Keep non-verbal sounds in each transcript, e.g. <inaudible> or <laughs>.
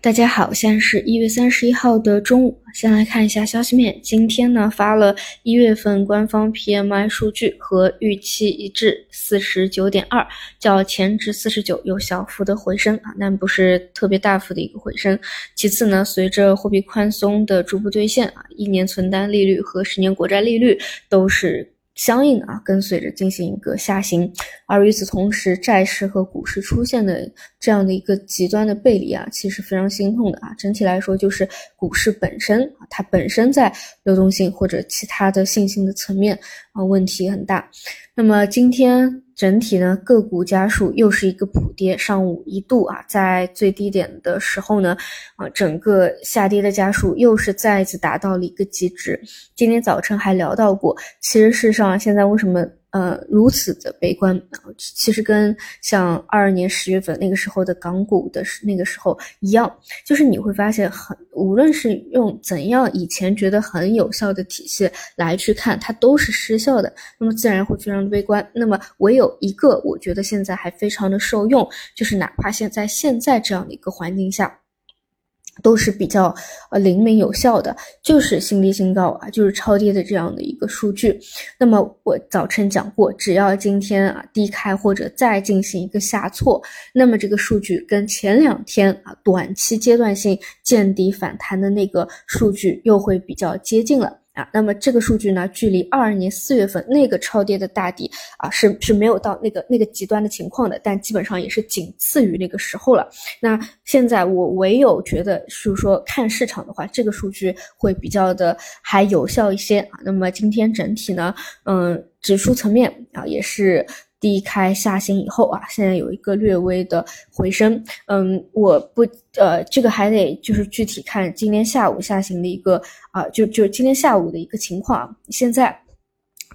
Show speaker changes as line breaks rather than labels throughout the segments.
大家好，现在是一月三十一号的中午。先来看一下消息面，今天呢发了一月份官方 PMI 数据和预期一致，四十九点二，较前值四十九有小幅的回升啊，但不是特别大幅的一个回升。其次呢，随着货币宽松的逐步兑现啊，一年存单利率和十年国债利率都是。相应的啊，跟随着进行一个下行，而与此同时，债市和股市出现的这样的一个极端的背离啊，其实非常心痛的啊。整体来说，就是股市本身啊，它本身在流动性或者其他的信心的层面啊，问题很大。那么今天。整体呢，个股家数又是一个普跌，上午一度啊，在最低点的时候呢，啊，整个下跌的家数又是再一次达到了一个极值。今天早晨还聊到过，其实事实上现在为什么？呃，如此的悲观，其实跟像二二年十月份那个时候的港股的那个时候一样，就是你会发现，很无论是用怎样以前觉得很有效的体系来去看，它都是失效的，那么自然会非常的悲观。那么唯有一个，我觉得现在还非常的受用，就是哪怕现在现在这样的一个环境下。都是比较呃灵敏有效的，就是新低新高啊，就是超跌的这样的一个数据。那么我早晨讲过，只要今天啊低开或者再进行一个下挫，那么这个数据跟前两天啊短期阶段性见底反弹的那个数据又会比较接近了。啊，那么这个数据呢，距离二二年四月份那个超跌的大底啊，是是没有到那个那个极端的情况的，但基本上也是仅次于那个时候了。那现在我唯有觉得，就是说看市场的话，这个数据会比较的还有效一些啊。那么今天整体呢，嗯，指数层面啊，也是。低开下行以后啊，现在有一个略微的回升。嗯，我不呃，这个还得就是具体看今天下午下行的一个啊，就就今天下午的一个情况。现在。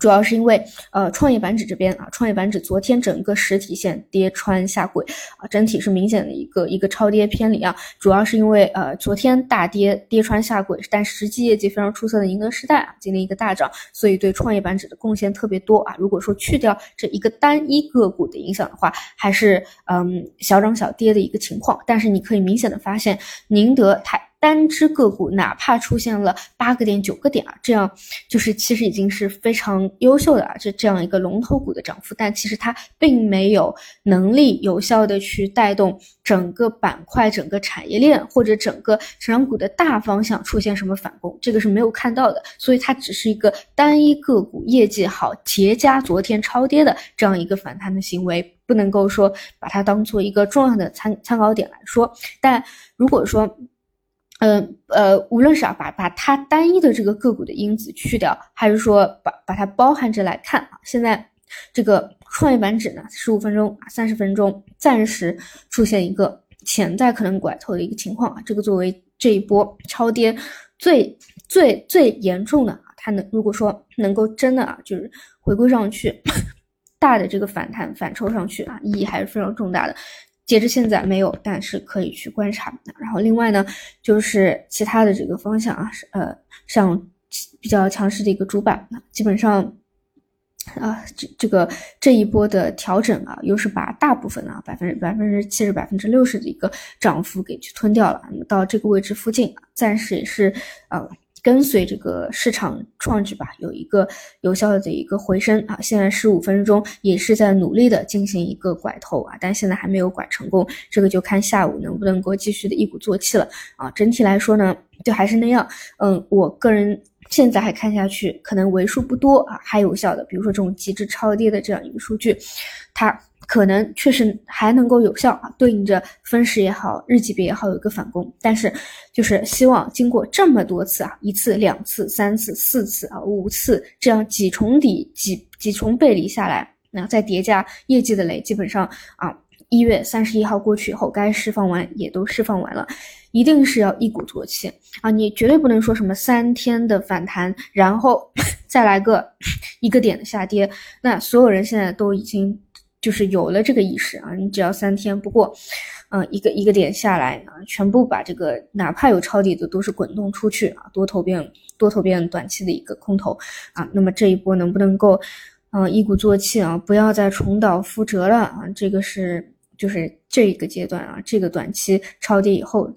主要是因为，呃，创业板指这边啊，创业板指昨天整个实体线跌穿下轨啊，整体是明显的一个一个超跌偏离啊。主要是因为，呃，昨天大跌跌穿下轨，但实际业绩非常出色的宁德时代啊，今天一个大涨，所以对创业板指的贡献特别多啊。如果说去掉这一个单一个股的影响的话，还是嗯小涨小跌的一个情况。但是你可以明显的发现，宁德它。单只个股哪怕出现了八个点、九个点啊，这样就是其实已经是非常优秀的啊，这这样一个龙头股的涨幅，但其实它并没有能力有效的去带动整个板块、整个产业链或者整个成长股的大方向出现什么反攻，这个是没有看到的，所以它只是一个单一个股业绩好叠加昨天超跌的这样一个反弹的行为，不能够说把它当做一个重要的参参考点来说，但如果说。嗯呃，无论是啊，把把它单一的这个个股的因子去掉，还是说把把它包含着来看啊，现在这个创业板指呢，十五分钟啊，三十分钟暂时出现一个潜在可能拐头的一个情况啊，这个作为这一波超跌最最最严重的啊，它能如果说能够真的啊，就是回归上去 <coughs> 大的这个反弹反抽上去啊，意义还是非常重大的。截至现在没有，但是可以去观察。然后另外呢，就是其他的这个方向啊，呃，像比较强势的一个主板，基本上啊，这这个这一波的调整啊，又是把大部分啊百分之百分之七十百分之六十的一个涨幅给去吞掉了。那么到这个位置附近啊，暂时也是呃。跟随这个市场创指吧，有一个有效的一个回升啊。现在十五分钟也是在努力的进行一个拐头啊，但现在还没有拐成功，这个就看下午能不能够继续的一鼓作气了啊。整体来说呢，就还是那样，嗯，我个人现在还看下去，可能为数不多啊还有效的，比如说这种极致超跌的这样一个数据，它。可能确实还能够有效啊，对应着分时也好，日级别也好，有一个反攻。但是，就是希望经过这么多次啊，一次、两次、三次、四次啊，五次这样几重底、几几重背离下来，那再叠加业绩的雷，基本上啊，一月三十一号过去以后，该释放完也都释放完了，一定是要一鼓作气啊！你绝对不能说什么三天的反弹，然后 <laughs> 再来个 <laughs> 一个点的下跌，那所有人现在都已经。就是有了这个意识啊，你只要三天不过，嗯，一个一个点下来啊，全部把这个哪怕有抄底的都是滚动出去啊，多头变多头变短期的一个空头啊，那么这一波能不能够，嗯，一鼓作气啊，不要再重蹈覆辙了啊，这个是就是这一个阶段啊，这个短期抄底以后，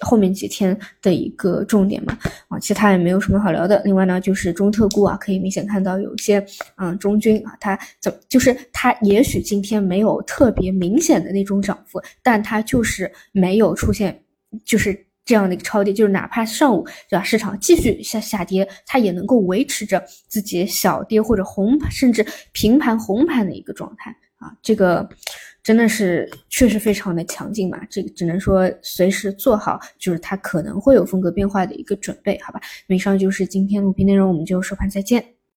后面几天的一个重点嘛，啊，其他也没有什么好聊的。另外呢，就是中特估啊，可以明显看到有些，嗯，中军啊，它怎就是它也许今天没有特别明显的那种涨幅，但它就是没有出现就是这样的一个超跌，就是哪怕上午对吧，市场继续下下跌，它也能够维持着自己小跌或者红甚至平盘红盘的一个状态啊，这个。真的是确实非常的强劲嘛，这个只能说随时做好，就是它可能会有风格变化的一个准备，好吧？以上就是今天录屏内容，我们就收盘再见。